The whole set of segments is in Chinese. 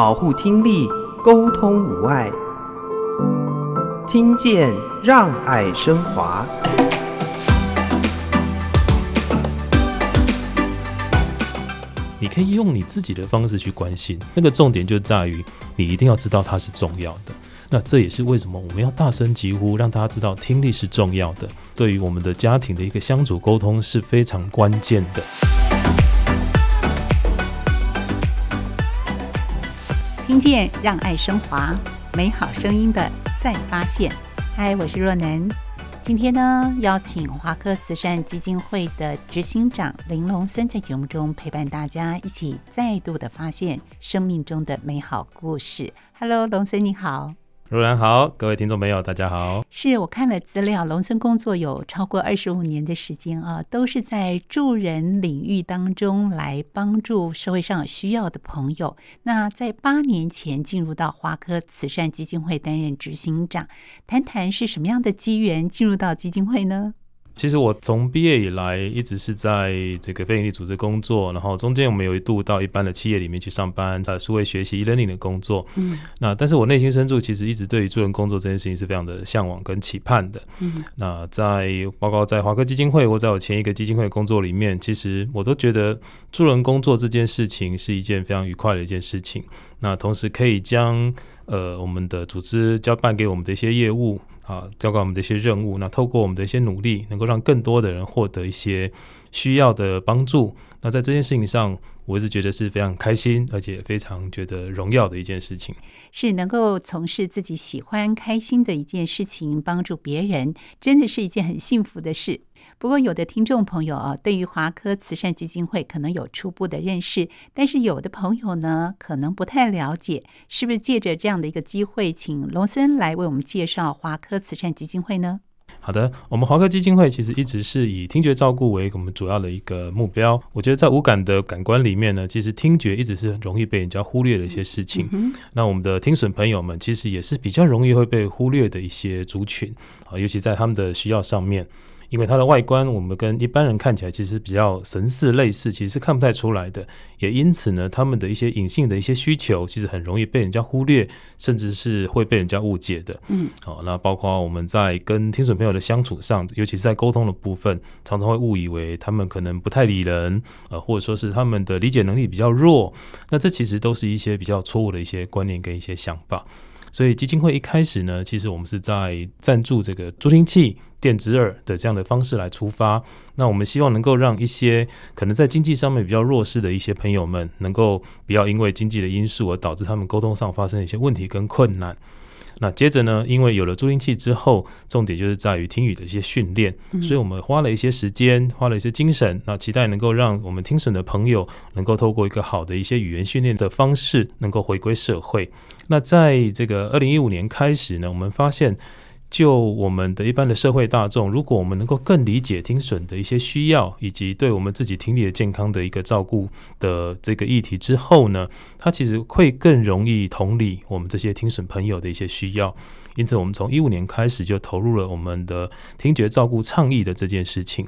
保护听力，沟通无碍。听见让爱升华。你可以用你自己的方式去关心，那个重点就在于你一定要知道它是重要的。那这也是为什么我们要大声疾呼，让大家知道听力是重要的，对于我们的家庭的一个相处沟通是非常关键的。听见让爱升华，美好声音的再发现。嗨，我是若楠。今天呢，邀请华科慈善基金会的执行长林龙森在节目中陪伴大家，一起再度的发现生命中的美好故事。Hello，龙森你好。若然好，各位听众朋友，大家好。是我看了资料，农村工作有超过二十五年的时间啊，都是在助人领域当中来帮助社会上有需要的朋友。那在八年前进入到华科慈善基金会担任执行长，谈谈是什么样的机缘进入到基金会呢？其实我从毕业以来一直是在这个非营利组织工作，然后中间我们有一度到一般的企业里面去上班，在数位学习 e-learning 的工作。嗯，那但是我内心深处其实一直对于助人工作这件事情是非常的向往跟期盼的。嗯，那在包括在华科基金会或在我前一个基金会工作里面，其实我都觉得助人工作这件事情是一件非常愉快的一件事情。那同时可以将呃我们的组织交办给我们的一些业务。啊，交给我们的一些任务，那透过我们的一些努力，能够让更多的人获得一些需要的帮助。那在这件事情上，我一直觉得是非常开心，而且非常觉得荣耀的一件事情。是能够从事自己喜欢、开心的一件事情，帮助别人，真的是一件很幸福的事。不过，有的听众朋友啊，对于华科慈善基金会可能有初步的认识，但是有的朋友呢，可能不太了解，是不是借着这样的一个机会，请龙森来为我们介绍华科慈善基金会呢？好的，我们华科基金会其实一直是以听觉照顾为我们主要的一个目标。我觉得在无感的感官里面呢，其实听觉一直是很容易被人家忽略的一些事情。嗯、那我们的听损朋友们其实也是比较容易会被忽略的一些族群啊，尤其在他们的需要上面。因为它的外观，我们跟一般人看起来其实比较神似类似，其实是看不太出来的。也因此呢，他们的一些隐性的一些需求，其实很容易被人家忽略，甚至是会被人家误解的。嗯，好，那包括我们在跟听损朋友的相处上，尤其是在沟通的部分，常常会误以为他们可能不太理人，呃，或者说是他们的理解能力比较弱。那这其实都是一些比较错误的一些观念跟一些想法。所以基金会一开始呢，其实我们是在赞助这个助听器、电子耳的这样的方式来出发。那我们希望能够让一些可能在经济上面比较弱势的一些朋友们，能够不要因为经济的因素而导致他们沟通上发生一些问题跟困难。那接着呢，因为有了助听器之后，重点就是在于听语的一些训练，所以我们花了一些时间，花了一些精神，那期待能够让我们听损的朋友能够透过一个好的一些语言训练的方式，能够回归社会。那在这个二零一五年开始呢，我们发现。就我们的一般的社会大众，如果我们能够更理解听损的一些需要，以及对我们自己听力的健康的一个照顾的这个议题之后呢，它其实会更容易同理我们这些听损朋友的一些需要。因此，我们从一五年开始就投入了我们的听觉照顾倡议的这件事情。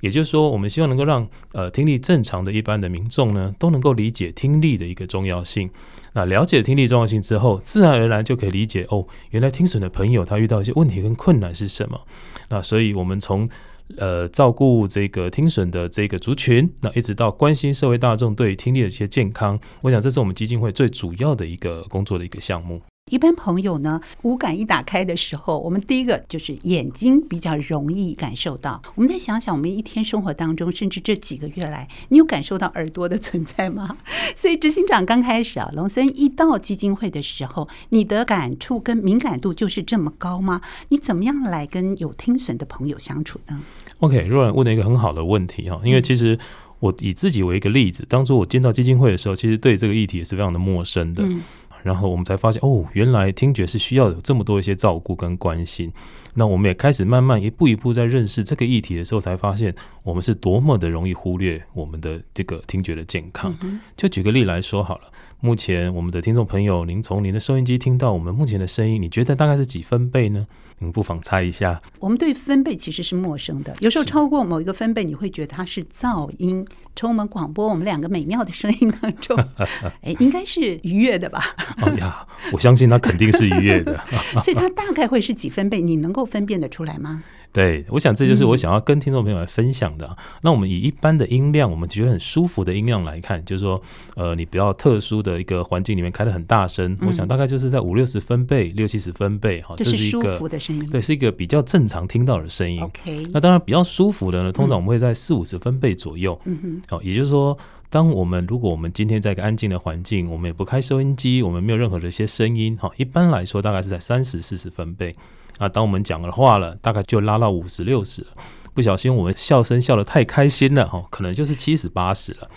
也就是说，我们希望能够让呃听力正常的一般的民众呢，都能够理解听力的一个重要性。那了解听力重要性之后，自然而然就可以理解哦，原来听损的朋友他遇到一些问题跟困难是什么。那所以，我们从呃照顾这个听损的这个族群，那一直到关心社会大众对听力的一些健康，我想这是我们基金会最主要的一个工作的一个项目。一般朋友呢，五感一打开的时候，我们第一个就是眼睛比较容易感受到。我们再想想，我们一天生活当中，甚至这几个月来，你有感受到耳朵的存在吗？所以执行长刚开始啊，龙森一到基金会的时候，你的感触跟敏感度就是这么高吗？你怎么样来跟有听损的朋友相处呢？OK，若然问了一个很好的问题哈，因为其实我以自己为一个例子，当初我进到基金会的时候，其实对这个议题也是非常的陌生的。嗯然后我们才发现，哦，原来听觉是需要有这么多一些照顾跟关心。那我们也开始慢慢一步一步在认识这个议题的时候，才发现我们是多么的容易忽略我们的这个听觉的健康。就举个例来说好了，目前我们的听众朋友，您从您的收音机听到我们目前的声音，你觉得大概是几分贝呢？您不妨猜一下。我们对分贝其实是陌生的，有时候超过某一个分贝，你会觉得它是噪音。从我们广播我们两个美妙的声音当中，哎，应该是愉悦的吧？哦呀，我相信它肯定是愉悦的。所以它大概会是几分贝？你能够分辨得出来吗？对，我想这就是我想要跟听众朋友来分享的。嗯、那我们以一般的音量，我们觉得很舒服的音量来看，就是说，呃，你不要特殊的一个环境里面开的很大声，嗯、我想大概就是在五六十分贝、六七十分贝，哈，这是一个舒服的声音，对，是一个比较正常听到的声音。OK，那当然比较舒服的呢，通常我们会在四五十分贝左右。嗯哼，好，也就是说，当我们如果我们今天在一个安静的环境，我们也不开收音机，我们没有任何的一些声音，哈，一般来说大概是在三十四十分贝。啊，当我们讲了话了，大概就拉到五十六十。不小心我们笑声笑得太开心了哈，可能就是七十八十了。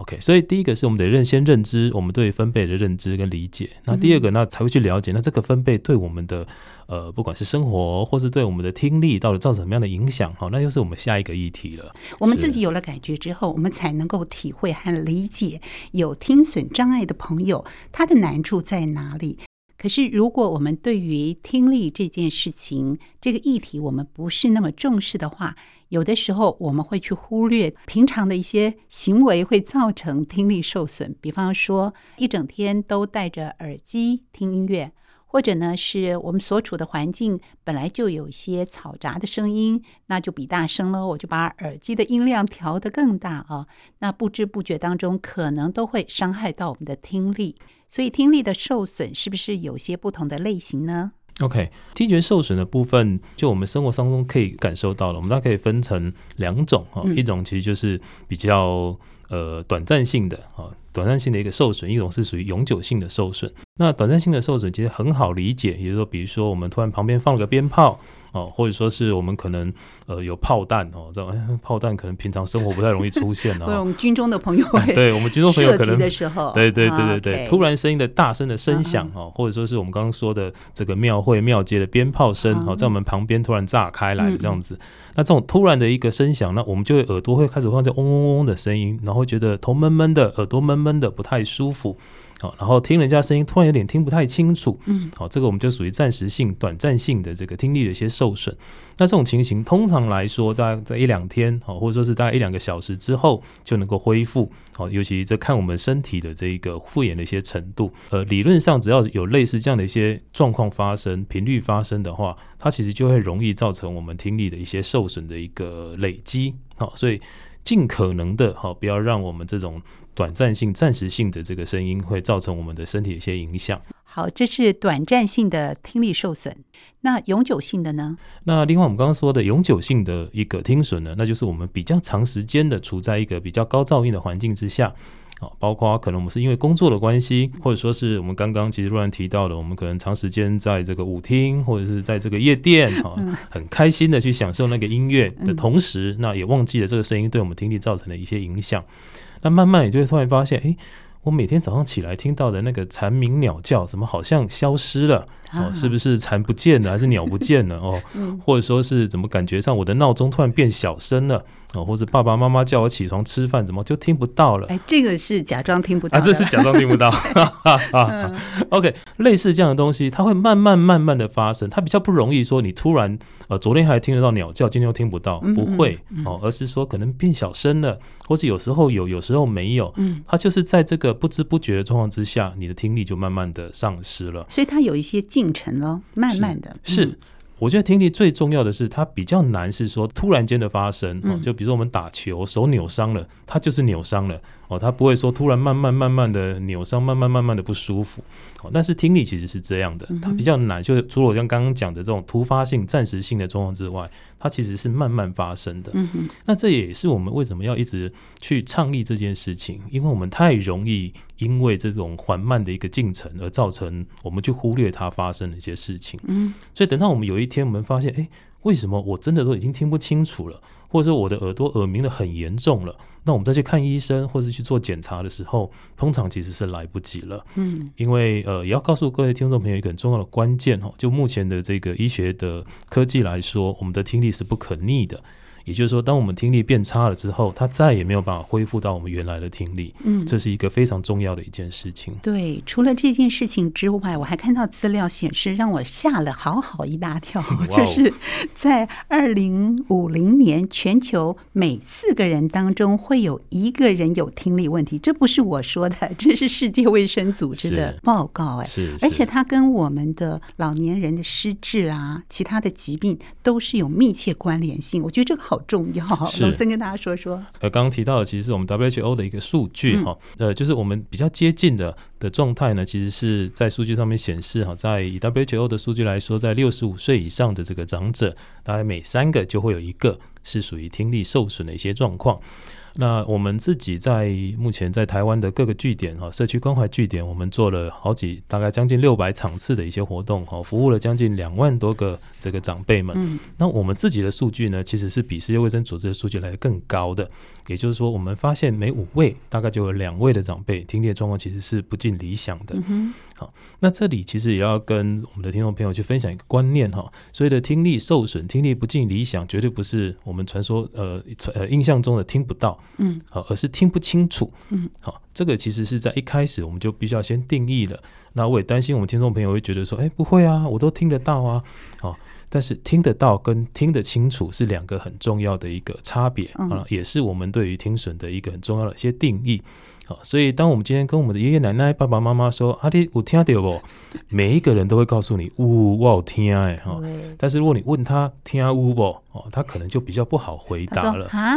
OK，所以第一个是我们得认先认知我们对分贝的认知跟理解。那第二个那，才会去了解那这个分贝对我们的呃，不管是生活或是对我们的听力，到底造成什么样的影响？哈，那又是我们下一个议题了。我们自己有了感觉之后，我们才能够体会和理解有听损障碍的朋友他的难处在哪里。可是，如果我们对于听力这件事情、这个议题，我们不是那么重视的话，有的时候我们会去忽略平常的一些行为会造成听力受损。比方说，一整天都戴着耳机听音乐，或者呢，是我们所处的环境本来就有一些嘈杂的声音，那就比大声了，我就把耳机的音量调得更大啊，那不知不觉当中可能都会伤害到我们的听力。所以听力的受损是不是有些不同的类型呢？OK，听觉受损的部分，就我们生活当中可以感受到了，我们大概可以分成两种哈，一种其实就是比较呃短暂性的啊，短暂性的一个受损，一种是属于永久性的受损。那短暂性的受损其实很好理解，也就是说，比如说我们突然旁边放了个鞭炮。哦，或者说是我们可能呃有炮弹哦，这种炮弹可能平常生活不太容易出现啊。我们军中的朋友会，对我们军中朋友可能的时候，对对对对对，突然声音的大声的声响哦，或者说是我们刚刚说的这个庙会庙街的鞭炮声哦，在我们旁边突然炸开来的这样子，那这种突然的一个声响，那我们就会耳朵会开始放这嗡嗡嗡的声音，然后会觉得头闷闷的，耳朵闷闷的，不太舒服。好，然后听人家声音突然有点听不太清楚，嗯，好，这个我们就属于暂时性、短暂性的这个听力的一些受损。那这种情形通常来说，大概在一两天，好，或者说是大概一两个小时之后就能够恢复。好，尤其这看我们身体的这一个复原的一些程度。呃，理论上只要有类似这样的一些状况发生、频率发生的话，它其实就会容易造成我们听力的一些受损的一个累积。好，所以尽可能的好，不要让我们这种。短暂性、暂时性的这个声音会造成我们的身体一些影响。好，这是短暂性的听力受损。那永久性的呢？那另外我们刚刚说的永久性的一个听损呢，那就是我们比较长时间的处在一个比较高噪音的环境之下。包括可能我们是因为工作的关系，或者说是我们刚刚其实若然提到的，我们可能长时间在这个舞厅或者是在这个夜店，哈，很开心的去享受那个音乐的同时，那也忘记了这个声音对我们听力造成的一些影响。那慢慢你就会突然发现，哎，我每天早上起来听到的那个蝉鸣鸟叫，怎么好像消失了？哦，是不是蝉不见了，还是鸟不见了？哦，或者说是怎么感觉上我的闹钟突然变小声了？哦，或者爸爸妈妈叫我起床吃饭，怎么就听不到了？哎，这个是假装听不到啊，这是假装听不到。OK，类似这样的东西，它会慢慢慢慢的发生，它比较不容易说你突然呃，昨天还听得到鸟叫，今天又听不到，不会哦，而是说可能变小声了，或是有时候有，有时候没有。嗯，它就是在这个不知不觉的状况之下，你的听力就慢慢的丧失了。所以它有一些进程咯，慢慢的是。是我觉得听力最重要的是，它比较难是说突然间的发生哦，就比如说我们打球手扭伤了，它就是扭伤了哦，它不会说突然慢慢慢慢的扭伤，慢慢慢慢的不舒服哦。但是听力其实是这样的，它比较难，就是除了我像刚刚讲的这种突发性、暂时性的状况之外，它其实是慢慢发生的。那这也是我们为什么要一直去倡议这件事情，因为我们太容易。因为这种缓慢的一个进程，而造成我们去忽略它发生的一些事情。嗯，所以等到我们有一天，我们发现，哎，为什么我真的都已经听不清楚了，或者说我的耳朵耳鸣的很严重了？那我们再去看医生，或者去做检查的时候，通常其实是来不及了。嗯，因为呃，也要告诉各位听众朋友一个很重要的关键哦，就目前的这个医学的科技来说，我们的听力是不可逆的。也就是说，当我们听力变差了之后，它再也没有办法恢复到我们原来的听力。嗯，这是一个非常重要的一件事情。对，除了这件事情之外，我还看到资料显示，让我吓了好好一大跳，就是在二零五零年，全球每四个人当中会有一个人有听力问题。这不是我说的，这是世界卫生组织的报告。哎，是，而且它跟我们的老年人的失智啊，其他的疾病都是有密切关联性。我觉得这个好重要。龙森跟大家说说。呃，刚刚提到的其实是我们 WHO 的一个数据哈，呃，就是我们比较接近的的状态呢，其实是在数据上面显示哈，在以 WHO 的数据来说，在六十五岁以上的这个长者，大概每三个就会有一个是属于听力受损的一些状况。那我们自己在目前在台湾的各个据点哈，社区关怀据点，我们做了好几大概将近六百场次的一些活动哈，服务了将近两万多个这个长辈们。嗯，那我们自己的数据呢，其实是比世界卫生组织的数据来的更高的。也就是说，我们发现每五位大概就有两位的长辈听力状况其实是不尽理想的。嗯好，那这里其实也要跟我们的听众朋友去分享一个观念哈，所谓的听力受损、听力不尽理想，绝对不是我们传说呃呃印象中的听不到。嗯，好，而是听不清楚。嗯，好，这个其实是在一开始我们就必须要先定义了。那我也担心我们听众朋友会觉得说，哎，不会啊，我都听得到啊。好，但是听得到跟听得清楚是两个很重要的一个差别啊，也是我们对于听损的一个很重要的一些定义。好，所以当我们今天跟我们的爷爷奶奶、爸爸妈妈说，阿弟，我听到不？每一个人都会告诉你，呜，我有听哎哈。但是如果你问他听呜不？哦，他可能就比较不好回答了啊。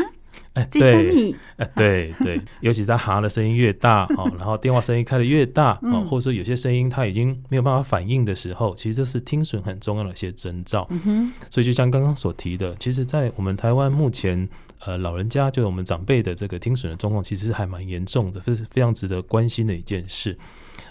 哎，对，哎，对对，尤其他哈的声音越大，哦，然后电话声音开的越大，哦，或者说有些声音他已经没有办法反应的时候，其实这是听损很重要的一些征兆。嗯，所以就像刚刚所提的，其实，在我们台湾目前，呃，老人家就是我们长辈的这个听损的状况，其实还蛮严重的，这是非常值得关心的一件事。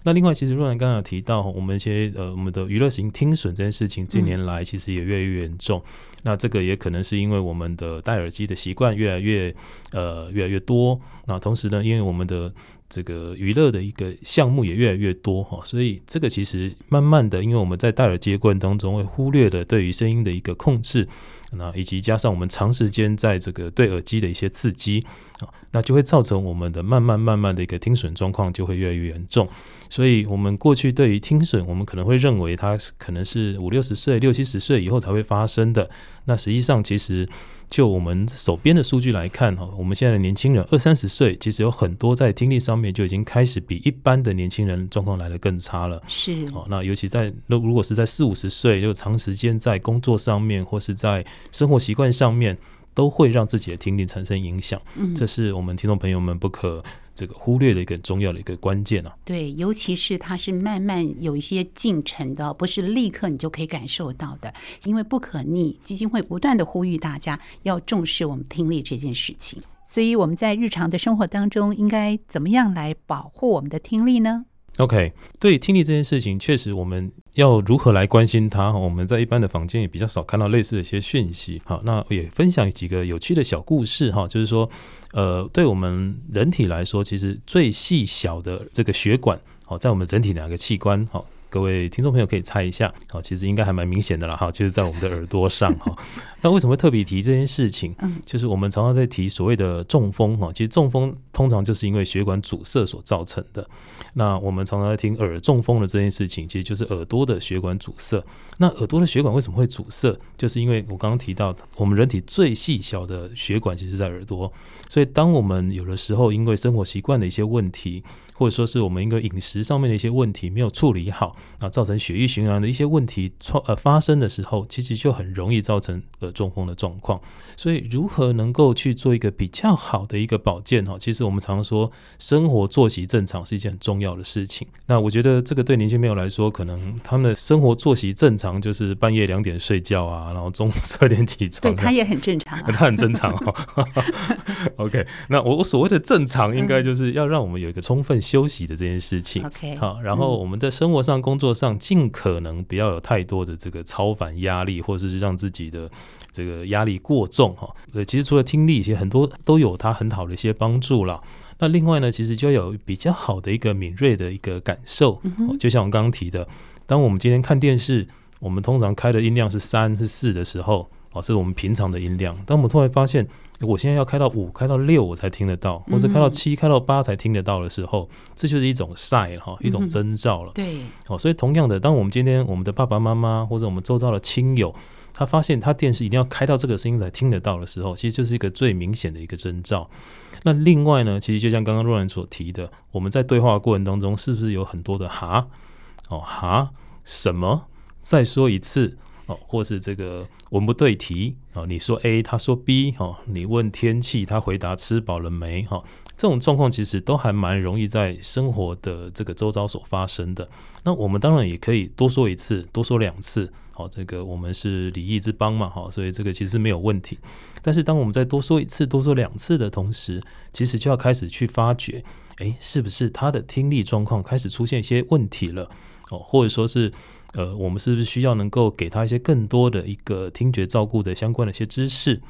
那另外，其实若兰刚刚有提到，我们一些呃，我们的娱乐型听损这件事情，近年来其实也越来越严重。那这个也可能是因为我们的戴耳机的习惯越来越呃越来越多。那同时呢，因为我们的这个娱乐的一个项目也越来越多哈，所以这个其实慢慢的，因为我们在戴耳机的过程当中会忽略了对于声音的一个控制，那以及加上我们长时间在这个对耳机的一些刺激啊，那就会造成我们的慢慢慢慢的一个听损状况就会越来越严重。所以，我们过去对于听损，我们可能会认为它可能是五六十岁、六七十岁以后才会发生的。那实际上，其实就我们手边的数据来看，哈，我们现在的年轻人二三十岁，其实有很多在听力上面就已经开始比一般的年轻人状况来得更差了。是，哦，那尤其在那如果是在四五十岁，就长时间在工作上面或是在生活习惯上面，都会让自己的听力产生影响。嗯，这是我们听众朋友们不可。这个忽略的一个重要的一个关键啊，对，尤其是它是慢慢有一些进程的，不是立刻你就可以感受到的，因为不可逆。基金会不断的呼吁大家要重视我们听力这件事情，所以我们在日常的生活当中应该怎么样来保护我们的听力呢？OK，对听力这件事情，确实我们要如何来关心它？我们在一般的房间也比较少看到类似的一些讯息。好，那也分享几个有趣的小故事哈，就是说，呃，对我们人体来说，其实最细小的这个血管，好，在我们人体哪个器官？好。各位听众朋友可以猜一下，好，其实应该还蛮明显的了哈，就是在我们的耳朵上哈。那为什么会特别提这件事情？嗯就是我们常常在提所谓的中风哈，其实中风通常就是因为血管阻塞所造成的。那我们常常在听耳中风的这件事情，其实就是耳朵的血管阻塞。那耳朵的血管为什么会阻塞？就是因为我刚刚提到，我们人体最细小的血管其实在耳朵，所以当我们有的时候因为生活习惯的一些问题，或者说是我们一个饮食上面的一些问题没有处理好，啊，造成血液循环的一些问题创呃发生的时候，其实就很容易造成耳中风的状况。所以，如何能够去做一个比较好的一个保健哈？其实我们常说生活作息正常是一件很重要的事情。那我觉得这个对年轻朋友来说，可能他们的生活作息正常就是半夜两点睡觉啊，然后中午十二点起床。对，他也很正常，啊，他很正常哈。OK，那我我所谓的正常，应该就是要让我们有一个充分休息的这件事情。OK，好，然后我们在生活上、工作上，尽可能不要有太多的这个超凡压力，或者是让自己的这个压力过重哈。呃，其实除了听力，其实很多都有它很好的一些帮助了。那另外呢，其实就有比较好的一个敏锐的一个感受。就像我刚刚提的，当我们今天看电视，我们通常开的音量是三是四的时候。哦，这是我们平常的音量。当我们突然发现，我现在要开到五、开到六，我才听得到，或者开到七、开到八才听得到的时候，这就是一种 sign 哈，一种征兆了。对，哦，所以同样的，当我们今天我们的爸爸妈妈或者我们周遭的亲友，他发现他电视一定要开到这个声音才听得到的时候，其实就是一个最明显的一个征兆。那另外呢，其实就像刚刚若然所提的，我们在对话过程当中，是不是有很多的哈？哦哈？什么？再说一次？哦，或是这个文不对题？哦，你说 A，他说 B，哦，你问天气，他回答吃饱了没？哈，这种状况其实都还蛮容易在生活的这个周遭所发生的。那我们当然也可以多说一次，多说两次。好，这个我们是礼仪之邦嘛，好，所以这个其实没有问题。但是当我们再多说一次、多说两次的同时，其实就要开始去发觉，诶，是不是他的听力状况开始出现一些问题了？哦，或者说是，呃，我们是不是需要能够给他一些更多的一个听觉照顾的相关的一些知识？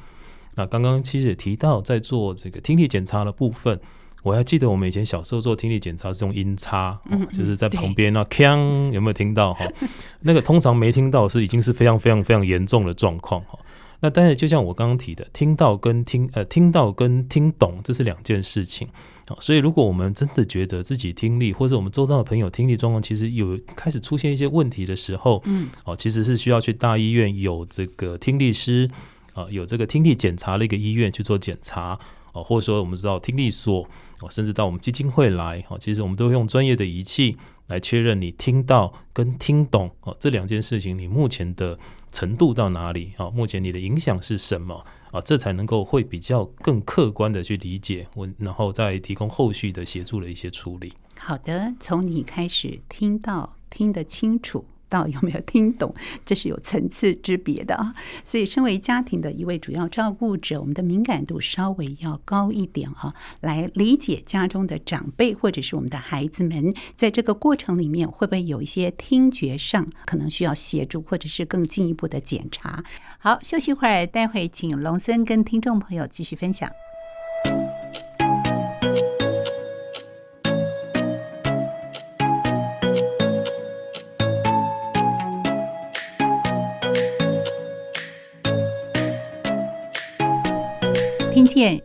那刚刚其实也提到，在做这个听力检查的部分。我还记得我们以前小时候做听力检查是用音叉，嗯、就是在旁边那锵有没有听到哈？那个通常没听到是已经是非常非常非常严重的状况哈。那但是就像我刚刚提的，听到跟听呃听到跟听懂这是两件事情啊。所以如果我们真的觉得自己听力或者我们周遭的朋友听力状况其实有开始出现一些问题的时候，嗯，哦，其实是需要去大医院有这个听力师啊，有这个听力检查的一个医院去做检查。哦，或者说我们知道听力所，哦，甚至到我们基金会来，哦，其实我们都会用专业的仪器来确认你听到跟听懂，哦，这两件事情你目前的程度到哪里？哦，目前你的影响是什么？啊，这才能够会比较更客观的去理解我，然后再提供后续的协助的一些处理。好的，从你开始听到听得清楚。有没有听懂，这是有层次之别的啊。所以，身为家庭的一位主要照顾者，我们的敏感度稍微要高一点啊，来理解家中的长辈或者是我们的孩子们，在这个过程里面会不会有一些听觉上可能需要协助，或者是更进一步的检查。好，休息一会儿，待会请龙森跟听众朋友继续分享。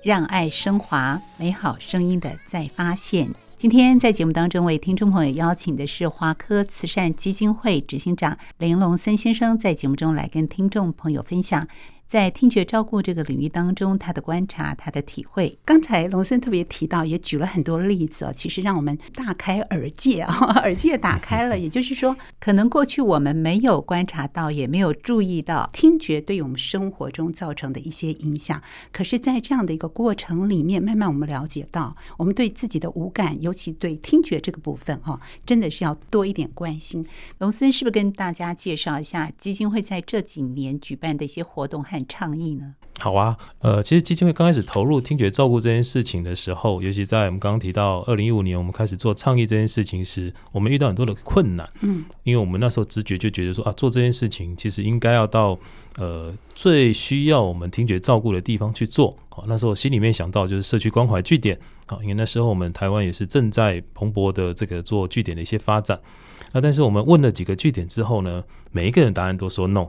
让爱升华，美好声音的再发现。今天在节目当中为听众朋友邀请的是华科慈善基金会执行长林龙森先生，在节目中来跟听众朋友分享。在听觉照顾这个领域当中，他的观察，他的体会。刚才龙森特别提到，也举了很多例子啊，其实让我们大开耳界啊，耳界打开了。也就是说，可能过去我们没有观察到，也没有注意到听觉对我们生活中造成的一些影响。可是，在这样的一个过程里面，慢慢我们了解到，我们对自己的五感，尤其对听觉这个部分哈，真的是要多一点关心。龙森是不是跟大家介绍一下基金会在这几年举办的一些活动和倡议呢？好啊，呃，其实基金会刚开始投入听觉照顾这件事情的时候，尤其在我们刚刚提到二零一五年我们开始做倡议这件事情时，我们遇到很多的困难。嗯，因为我们那时候直觉就觉得说啊，做这件事情其实应该要到呃最需要我们听觉照顾的地方去做。好，那时候心里面想到就是社区关怀据点。好，因为那时候我们台湾也是正在蓬勃的这个做据点的一些发展。那但是我们问了几个据点之后呢，每一个人答案都说 no。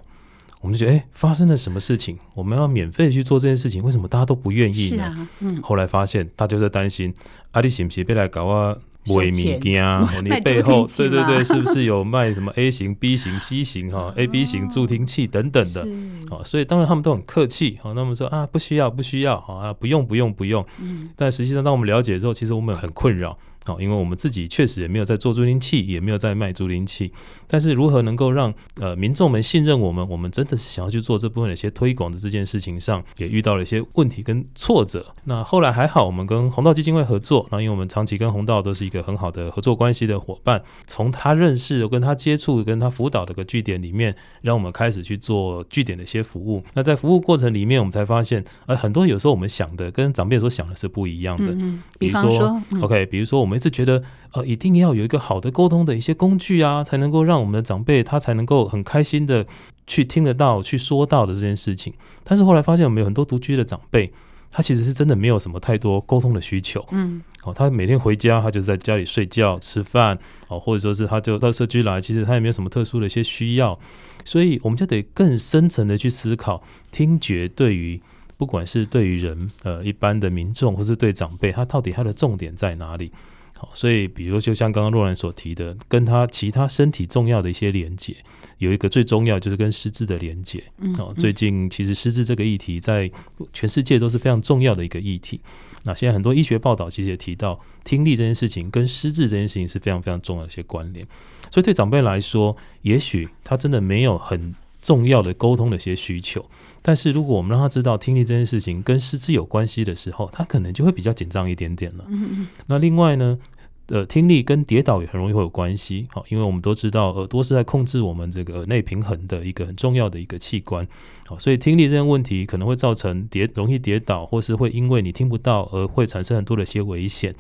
我们就觉得，哎、欸，发生了什么事情？我们要免费去做这件事情，为什么大家都不愿意呢？是啊，嗯。后来发现，大家都在担心，阿弟是不是被来搞啊？卖物件啊？你背后，对对对，是不是有卖什么 A 型、B 型、C 型哈、A、B 型助听器等等的？哦，所以当然他们都很客气，好，那么说啊，不需要，不需要，好啊，不用，不用，不用。嗯。但实际上，当我们了解之后，其实我们很困扰。好，因为我们自己确实也没有在做助听器，也没有在卖助听器。但是如何能够让呃民众们信任我们，我们真的是想要去做这部分的一些推广的这件事情上，也遇到了一些问题跟挫折。那后来还好，我们跟红道基金会合作，那因为我们长期跟红道都是一个很好的合作关系的伙伴，从他认识、跟他接触、跟他辅导的个据点里面，让我们开始去做据点的一些服务。那在服务过程里面，我们才发现，呃，很多有时候我们想的跟长辈所想的是不一样的。嗯，比如说，OK，比如说我们。我们一直觉得，呃，一定要有一个好的沟通的一些工具啊，才能够让我们的长辈他才能够很开心的去听得到、去说到的这件事情。但是后来发现，我们有很多独居的长辈，他其实是真的没有什么太多沟通的需求。嗯，哦，他每天回家，他就在家里睡觉、吃饭，哦，或者说是他就到社区来，其实他也没有什么特殊的一些需要。所以我们就得更深层的去思考，听觉对于不管是对于人呃一般的民众，或是对长辈，他到底他的重点在哪里？好，所以比如就像刚刚若兰所提的，跟他其他身体重要的一些连接。有一个最重要就是跟失智的连接，哦，最近其实失智这个议题在全世界都是非常重要的一个议题。那现在很多医学报道其实也提到，听力这件事情跟失智这件事情是非常非常重要的一些关联。所以对长辈来说，也许他真的没有很重要的沟通的一些需求，但是如果我们让他知道听力这件事情跟失智有关系的时候，他可能就会比较紧张一点点了。那另外呢，呃，听力跟跌倒也很容易会有关系，好，因为我们都知道耳朵是在控制我们这个耳内平衡的一个很重要的一个器官，好，所以听力这件问题可能会造成跌容易跌倒，或是会因为你听不到而会产生很多的一些危险。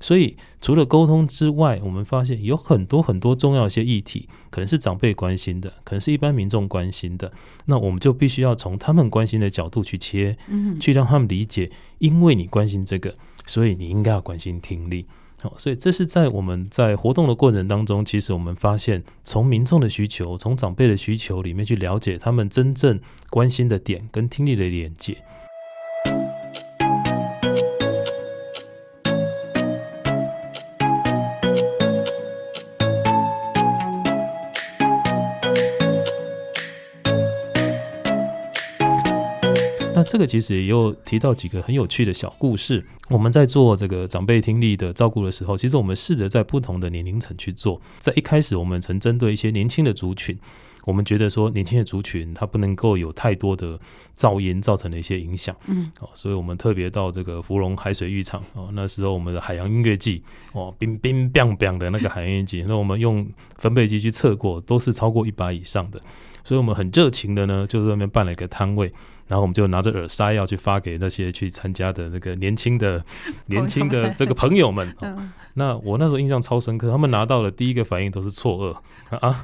所以除了沟通之外，我们发现有很多很多重要一些议题，可能是长辈关心的，可能是一般民众关心的，那我们就必须要从他们关心的角度去切，嗯，去让他们理解，因为你关心这个，所以你应该要关心听力。所以这是在我们在活动的过程当中，其实我们发现，从民众的需求，从长辈的需求里面去了解他们真正关心的点跟听力的连接。这个其实也有提到几个很有趣的小故事。我们在做这个长辈听力的照顾的时候，其实我们试着在不同的年龄层去做。在一开始，我们曾针对一些年轻的族群，我们觉得说年轻的族群它不能够有太多的噪音造成的一些影响。嗯，哦，所以我们特别到这个芙蓉海水浴场哦，那时候我们的海洋音乐季哦，冰冰冰冰的那个海洋音乐季，那我们用分贝机去测过，都是超过一百以上的。所以我们很热情的呢，就是那边办了一个摊位。然后我们就拿着耳塞要去发给那些去参加的那个年轻的、年轻的这个朋友们。那我那时候印象超深刻，他们拿到的第一个反应都是错愕啊！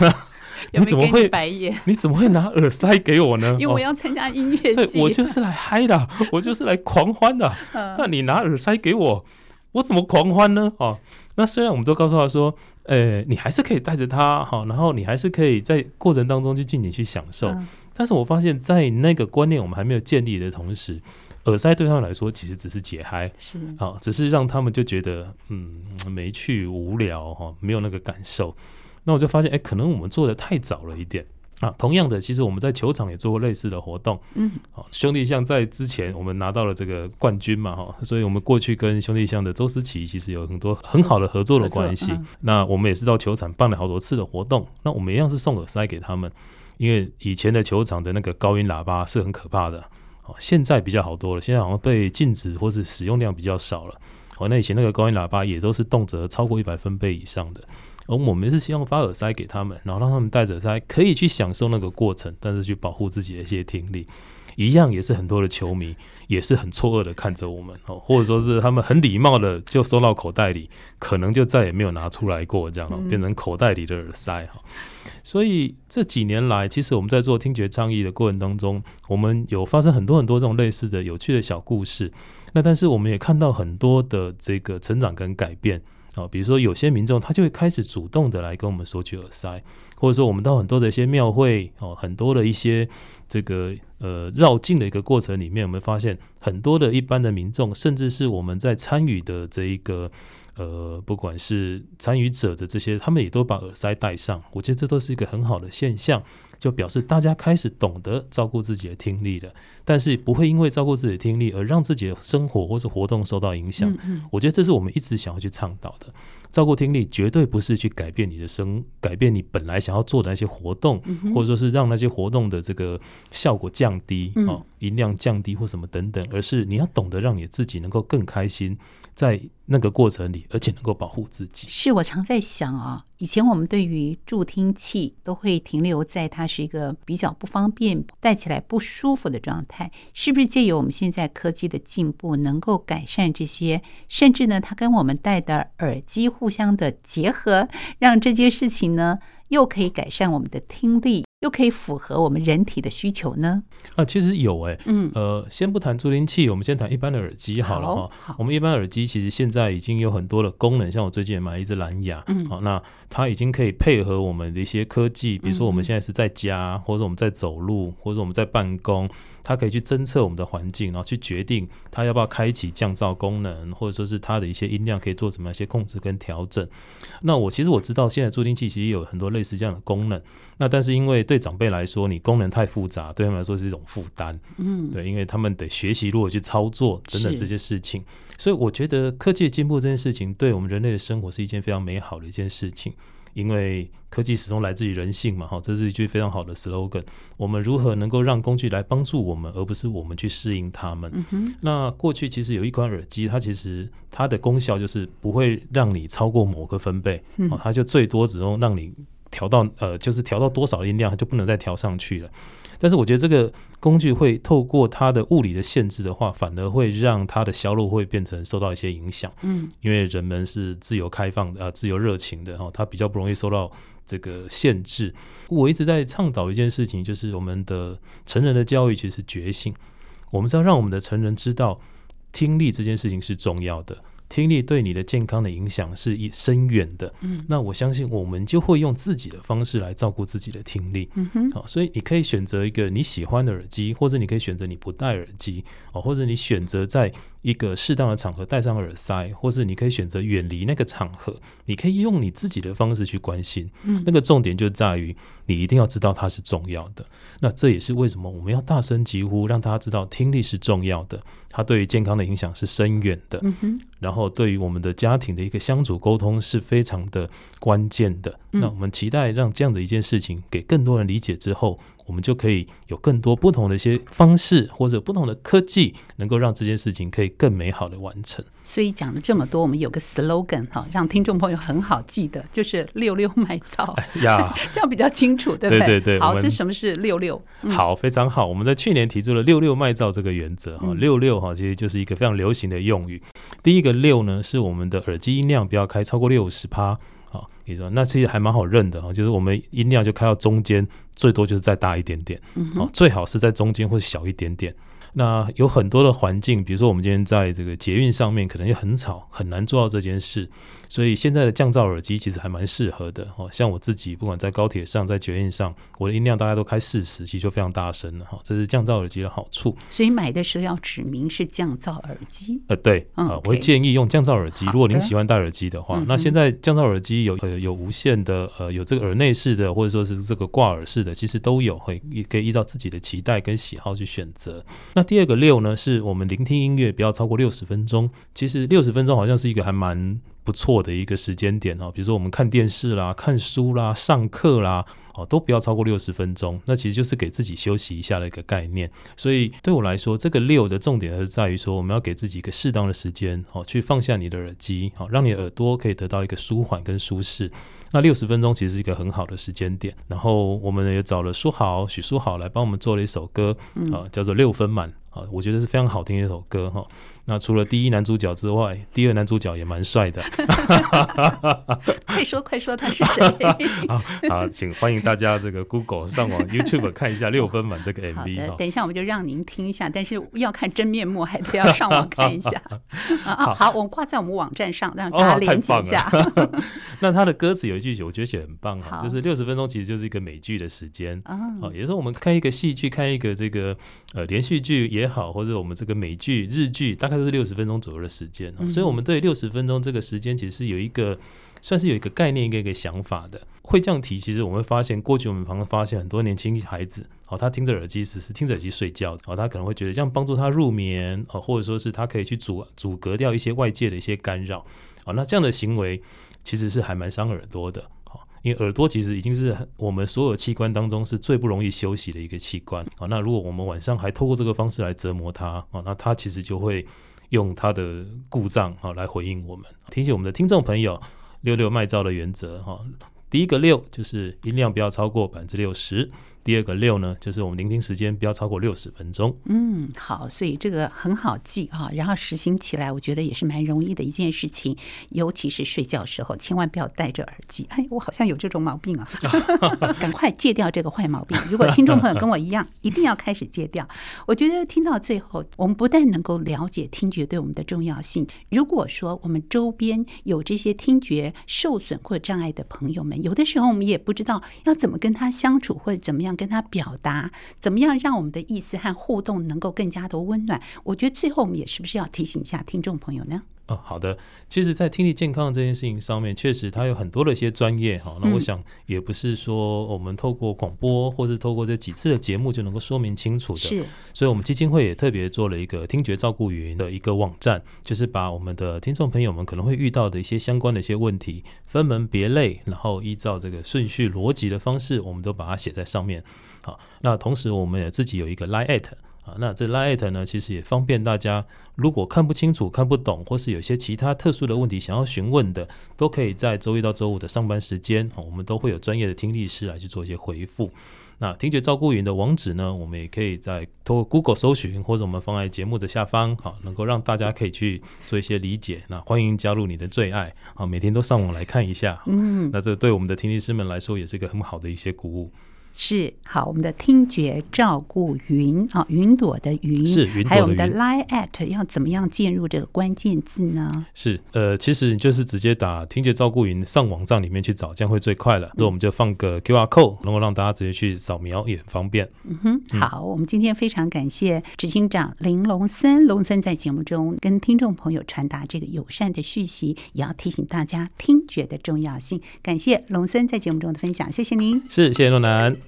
你怎么会白眼？你怎么会拿耳塞给我呢？因为我要参加音乐节，我就是来嗨的，我就是来狂欢的。那你拿耳塞给我，我怎么狂欢呢？哦，那虽然我们都告诉他说，呃，你还是可以带着他，好，然后你还是可以在过程当中去尽情去享受。但是我发现，在那个观念我们还没有建立的同时，耳塞对他们来说其实只是解嗨，是啊，只是让他们就觉得嗯没趣、无聊哈，没有那个感受。那我就发现，哎、欸，可能我们做的太早了一点啊。同样的，其实我们在球场也做过类似的活动，嗯，好，兄弟像在之前我们拿到了这个冠军嘛哈，所以我们过去跟兄弟像的周思琪其实有很多很好的合作的关系。那我们也是到球场办了好多次的活动，那我们一样是送耳塞给他们。因为以前的球场的那个高音喇叭是很可怕的，哦，现在比较好多了，现在好像被禁止或是使用量比较少了。哦，那以前那个高音喇叭也都是动辄超过一百分贝以上的，而我们是希望发耳塞给他们，然后让他们戴着耳塞可以去享受那个过程，但是去保护自己的一些听力。一样也是很多的球迷也是很错愕的看着我们哦，或者说是他们很礼貌的就收到口袋里，可能就再也没有拿出来过，这样变成口袋里的耳塞哈。所以这几年来，其实我们在做听觉倡议的过程当中，我们有发生很多很多这种类似的有趣的小故事。那但是我们也看到很多的这个成长跟改变啊，比如说有些民众他就会开始主动的来跟我们索取耳塞。或者说，我们到很多的一些庙会哦，很多的一些这个呃绕境的一个过程里面，我们发现很多的一般的民众，甚至是我们在参与的这一个呃，不管是参与者的这些，他们也都把耳塞戴上。我觉得这都是一个很好的现象。就表示大家开始懂得照顾自己的听力了，但是不会因为照顾自己的听力而让自己的生活或是活动受到影响。我觉得这是我们一直想要去倡导的。照顾听力绝对不是去改变你的生，改变你本来想要做的那些活动，或者说是让那些活动的这个效果降低啊，音量降低或什么等等，而是你要懂得让你自己能够更开心。在那个过程里，而且能够保护自己。是我常在想啊，以前我们对于助听器都会停留在它是一个比较不方便、戴起来不舒服的状态，是不是借由我们现在科技的进步，能够改善这些？甚至呢，它跟我们戴的耳机互相的结合，让这件事情呢，又可以改善我们的听力。又可以符合我们人体的需求呢？啊，其实有哎、欸，嗯，呃，先不谈助听器，我们先谈一般的耳机好了哈。我们一般耳机其实现在已经有很多的功能，像我最近也买了一只蓝牙，嗯，好，那它已经可以配合我们的一些科技，比如说我们现在是在家，嗯、或者我们在走路，或者我们在办公。它可以去侦测我们的环境，然后去决定它要不要开启降噪功能，或者说是它的一些音量可以做什么一些控制跟调整。那我其实我知道现在助听器其实有很多类似这样的功能，那但是因为对长辈来说，你功能太复杂，对他们来说是一种负担。嗯，对，因为他们得学习如何去操作等等这些事情，所以我觉得科技的进步这件事情，对我们人类的生活是一件非常美好的一件事情。因为科技始终来自于人性嘛，哈，这是一句非常好的 slogan。我们如何能够让工具来帮助我们，而不是我们去适应他们？嗯、那过去其实有一款耳机，它其实它的功效就是不会让你超过某个分贝，嗯、它就最多只能让你调到呃，就是调到多少音量，它就不能再调上去了。但是我觉得这个工具会透过它的物理的限制的话，反而会让它的销路会变成受到一些影响。嗯，因为人们是自由开放的啊，自由热情的哈，它比较不容易受到这个限制。我一直在倡导一件事情，就是我们的成人的教育其实是觉醒，我们是要让我们的成人知道听力这件事情是重要的。听力对你的健康的影响是一深远的，嗯，那我相信我们就会用自己的方式来照顾自己的听力，嗯哼，好，所以你可以选择一个你喜欢的耳机，或者你可以选择你不戴耳机，哦，或者你选择在一个适当的场合戴上耳塞，或是你可以选择远离那个场合，你可以用你自己的方式去关心，嗯，那个重点就在于你一定要知道它是重要的，那这也是为什么我们要大声疾呼，让大家知道听力是重要的。它对于健康的影响是深远的，嗯哼，然后对于我们的家庭的一个相处沟通是非常的关键的。嗯，那我们期待让这样的一件事情给更多人理解之后。我们就可以有更多不同的一些方式，或者不同的科技，能够让这件事情可以更美好的完成。所以讲了这么多，我们有个 slogan 哈，让听众朋友很好记得，就是“六六麦噪”呀，这样比较清楚，对不对？对对对。好，这什么是六六？嗯、好，非常好。我们在去年提出了“六六麦噪”这个原则哈，“六六”哈其实就是一个非常流行的用语。第一个“六”呢，是我们的耳机音量不要开超过六十趴。好，你说那其实还蛮好认的哈，就是我们音量就开到中间，最多就是再大一点点，哦，最好是在中间或者小一点点。那有很多的环境，比如说我们今天在这个捷运上面，可能也很吵，很难做到这件事。所以现在的降噪耳机其实还蛮适合的哦。像我自己，不管在高铁上，在捷运上，我的音量大概都开四十，其实就非常大声了哈。这是降噪耳机的好处。所以买的时候要指明是降噪耳机。呃，对，啊、嗯，我会建议用降噪耳机。如果您喜欢戴耳机的话，的那现在降噪耳机有呃有无线的，呃有这个耳内式的，或者说是这个挂耳式的，其实都有，会可以依照自己的期待跟喜好去选择。那第二个六呢，是我们聆听音乐不要超过六十分钟。其实六十分钟好像是一个还蛮。不错的一个时间点哦，比如说我们看电视啦、看书啦、上课啦，哦，都不要超过六十分钟。那其实就是给自己休息一下的一个概念。所以对我来说，这个六的重点还是在于说，我们要给自己一个适当的时间，哦，去放下你的耳机，好，让你耳朵可以得到一个舒缓跟舒适。那六十分钟其实是一个很好的时间点。然后我们也找了书豪许书豪来帮我们做了一首歌，啊，叫做六分满，啊，我觉得是非常好听的一首歌哈。那除了第一男主角之外，第二男主角也蛮帅的。快 说快说，他是谁？好，好，请欢迎大家这个 Google 上网 YouTube 看一下《六分满》这个 MV。等一下我们就让您听一下，但是要看真面目，还得要上网看一下。啊，好，我们挂在我们网站上，让大家连接一下。哦、那他的歌词有一句，我觉得写很棒啊，就是六十分钟其实就是一个美剧的时间。啊、哦，也就是我们看一个戏剧，看一个这个呃连续剧也好，或者我们这个美剧、日剧，大概。都是六十分钟左右的时间，所以我们对六十分钟这个时间其实是有一个算是有一个概念，一个一个想法的。会这样提，其实我们会发现，过去我们常常发现很多年轻孩子，哦，他听着耳机只是听着耳机睡觉，哦，他可能会觉得这样帮助他入眠，哦，或者说是他可以去阻阻隔掉一些外界的一些干扰，哦，那这样的行为其实是还蛮伤耳朵的。因为耳朵其实已经是我们所有器官当中是最不容易休息的一个器官啊。那如果我们晚上还透过这个方式来折磨它啊，那它其实就会用它的故障啊来回应我们。提醒我们的听众朋友，六六麦噪的原则哈，第一个六就是音量不要超过百分之六十。第二个六呢，就是我们聆听时间不要超过六十分钟。嗯，好，所以这个很好记啊，然后实行起来，我觉得也是蛮容易的一件事情。尤其是睡觉时候，千万不要戴着耳机。哎，我好像有这种毛病啊，赶快戒掉这个坏毛病。如果听众朋友跟我一样，一定要开始戒掉。我觉得听到最后，我们不但能够了解听觉对我们的重要性，如果说我们周边有这些听觉受损或障碍的朋友们，有的时候我们也不知道要怎么跟他相处，或者怎么样。跟他表达怎么样让我们的意思和互动能够更加的温暖？我觉得最后我们也是不是要提醒一下听众朋友呢？哦，好的。其实，在听力健康这件事情上面，确实它有很多的一些专业哈。那我想也不是说我们透过广播或是透过这几次的节目就能够说明清楚的。是。所以我们基金会也特别做了一个听觉照顾云的一个网站，就是把我们的听众朋友们可能会遇到的一些相关的一些问题分门别类，然后依照这个顺序逻辑的方式，我们都把它写在上面。好，那同时我们也自己有一个 Line@ 啊，那这 Light 呢，其实也方便大家，如果看不清楚、看不懂，或是有些其他特殊的问题想要询问的，都可以在周一到周五的上班时间，我们都会有专业的听力师来去做一些回复。那听觉照顾云的网址呢，我们也可以在通过 Google 搜寻，或者我们放在节目的下方，好，能够让大家可以去做一些理解。那欢迎加入你的最爱，好，每天都上网来看一下。嗯，那这对我们的听力师们来说，也是一个很好的一些鼓舞。是好，我们的听觉照顾云啊，云朵的云是云朵的云，还有我们的 lie at 要怎么样进入这个关键字呢？是呃，其实你就是直接打听觉照顾云上网站里面去找，这样会最快了。所以我们就放个 QR code，能够让大家直接去扫描，也很方便。嗯哼，好，我们今天非常感谢执行长林龙森，龙森在节目中跟听众朋友传达这个友善的讯息，也要提醒大家听觉的重要性。感谢龙森在节目中的分享，谢谢您。是，谢谢诺南。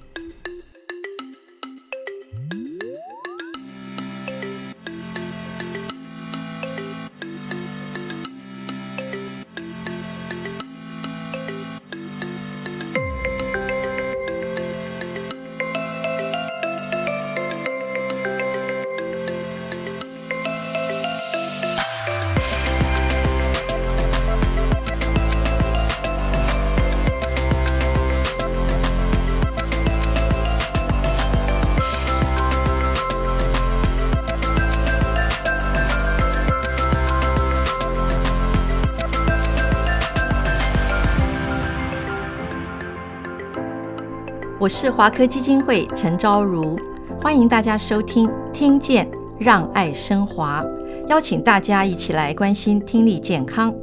是华科基金会陈昭如，欢迎大家收听《听见让爱升华》，邀请大家一起来关心听力健康。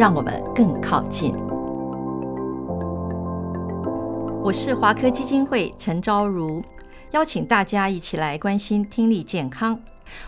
让我们更靠近。我是华科基金会陈昭如，邀请大家一起来关心听力健康。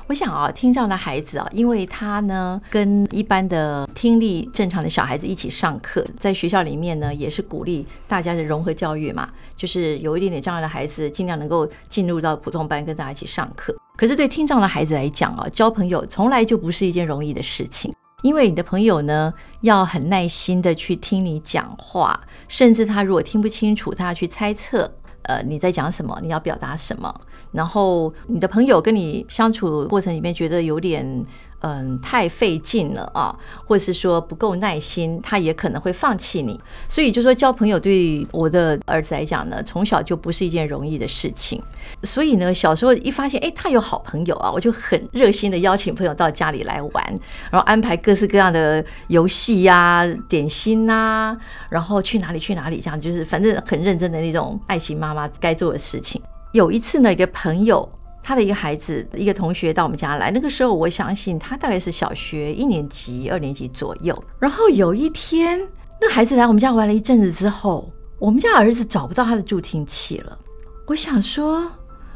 我想啊，听障的孩子啊，因为他呢跟一般的听力正常的小孩子一起上课，在学校里面呢也是鼓励大家的融合教育嘛，就是有一点点障碍的孩子尽量能够进入到普通班跟大家一起上课。可是对听障的孩子来讲啊，交朋友从来就不是一件容易的事情。因为你的朋友呢，要很耐心的去听你讲话，甚至他如果听不清楚，他要去猜测，呃，你在讲什么，你要表达什么。然后你的朋友跟你相处过程里面觉得有点嗯，太费劲了啊，或者是说不够耐心，他也可能会放弃你。所以就说交朋友对我的儿子来讲呢，从小就不是一件容易的事情。所以呢，小时候一发现哎，他有好朋友啊，我就很热心的邀请朋友到家里来玩，然后安排各式各样的游戏呀、点心呐，然后去哪里去哪里，这样就是反正很认真的那种爱情妈妈该做的事情。有一次呢，一个朋友。他的一个孩子，一个同学到我们家来，那个时候我相信他大概是小学一年级、二年级左右。然后有一天，那孩子来我们家玩了一阵子之后，我们家儿子找不到他的助听器了。我想说，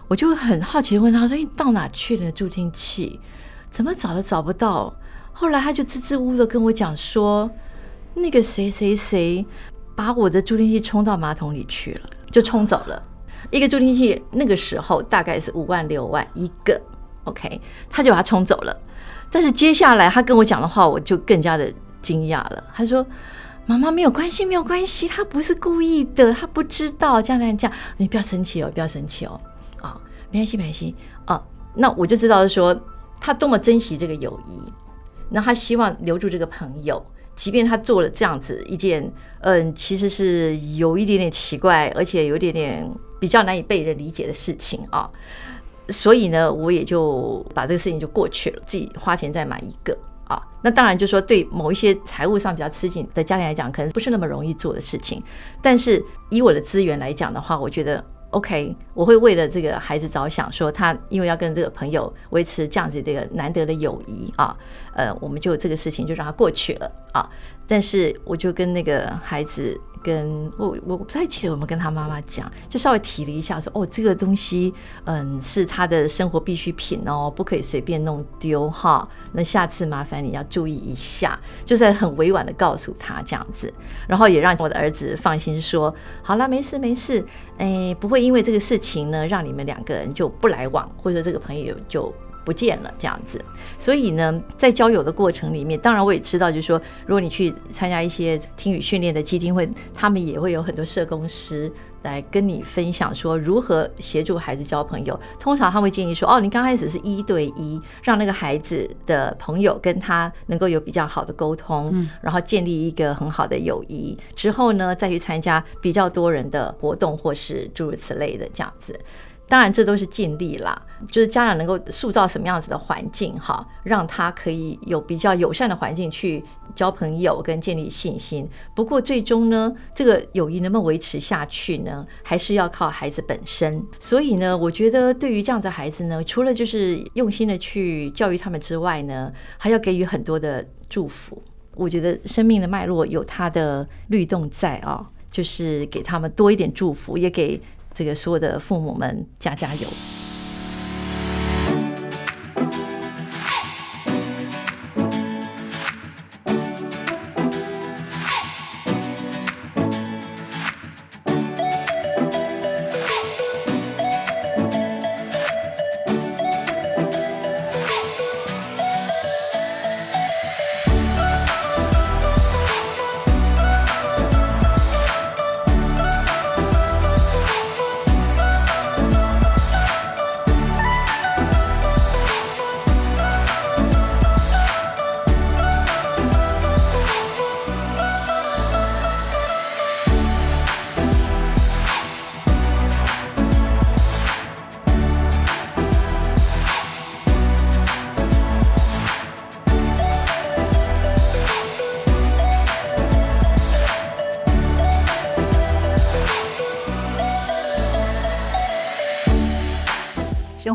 我就很好奇的问他说：“你到哪去了？助听器怎么找都找不到？”后来他就支支吾吾的跟我讲说：“那个谁谁谁把我的助听器冲到马桶里去了，就冲走了。”一个助听器那个时候大概是五万六万一个，OK，他就把它冲走了。但是接下来他跟我讲的话，我就更加的惊讶了。他说：“妈妈没有关系，没有关系，他不是故意的，他不知道这样这样这样，你不要生气哦，不要生气哦，啊、哦，没关系，没关系啊。”那我就知道说他多么珍惜这个友谊，那他希望留住这个朋友。即便他做了这样子一件，嗯，其实是有一点点奇怪，而且有一点点比较难以被人理解的事情啊，所以呢，我也就把这个事情就过去了，自己花钱再买一个啊。那当然，就说对某一些财务上比较吃紧的家庭来讲，可能不是那么容易做的事情。但是以我的资源来讲的话，我觉得。OK，我会为了这个孩子着想，说他因为要跟这个朋友维持这样子这个难得的友谊啊，呃，我们就这个事情就让他过去了啊。但是我就跟那个孩子。跟我我不太记得我们跟他妈妈讲，就稍微提了一下说，哦，这个东西嗯是他的生活必需品哦，不可以随便弄丢哈。那下次麻烦你要注意一下，就是很委婉的告诉他这样子，然后也让我的儿子放心说，好了，没事没事，哎，不会因为这个事情呢，让你们两个人就不来往，或者这个朋友就。不见了这样子，所以呢，在交友的过程里面，当然我也知道，就是说，如果你去参加一些听语训练的基金会，他们也会有很多社工师来跟你分享说如何协助孩子交朋友。通常他会建议说，哦，你刚开始是一对一，让那个孩子的朋友跟他能够有比较好的沟通，嗯，然后建立一个很好的友谊，之后呢，再去参加比较多人的活动或是诸如此类的这样子。当然，这都是尽力啦，就是家长能够塑造什么样子的环境，哈，让他可以有比较友善的环境去交朋友跟建立信心。不过，最终呢，这个友谊能不能维持下去呢，还是要靠孩子本身。所以呢，我觉得对于这样的孩子呢，除了就是用心的去教育他们之外呢，还要给予很多的祝福。我觉得生命的脉络有它的律动在啊，就是给他们多一点祝福，也给。这个所有的父母们，加加油！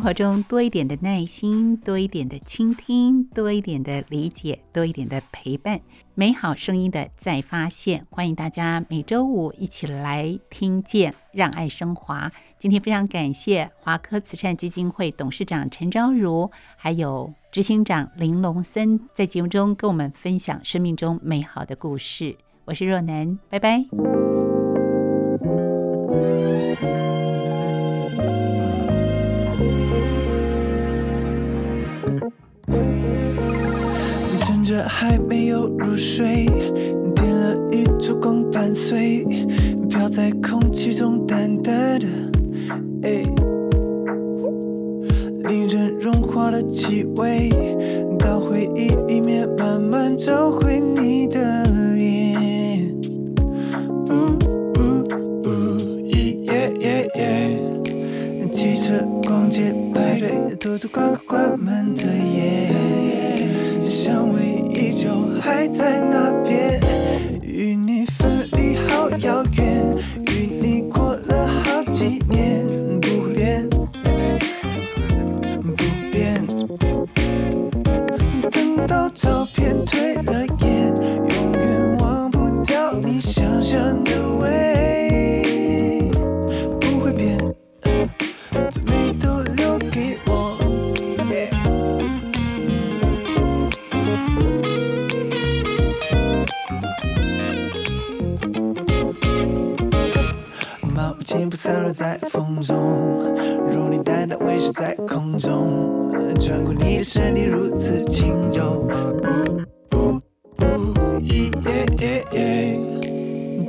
生活中多一点的耐心，多一点的倾听，多一点的理解，多一点的陪伴，美好声音的再发现。欢迎大家每周五一起来听见，让爱升华。今天非常感谢华科慈善基金会董事长陈昭如，还有执行长林龙森，在节目中跟我们分享生命中美好的故事。我是若楠，拜拜。还没有入睡，点了一烛光伴随，飘在空气中淡淡的，哎，令人融化的气味，到回忆里面慢慢找回你的脸。呜呜呜，耶耶耶！汽车逛街排队，独自关口关门的夜，香味还在那边，散落在风中，如你淡淡微笑在空中，穿过你的身体如此轻柔。呜呜呜，耶耶耶！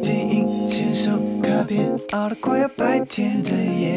电影牵手卡片，熬得快要白天的夜，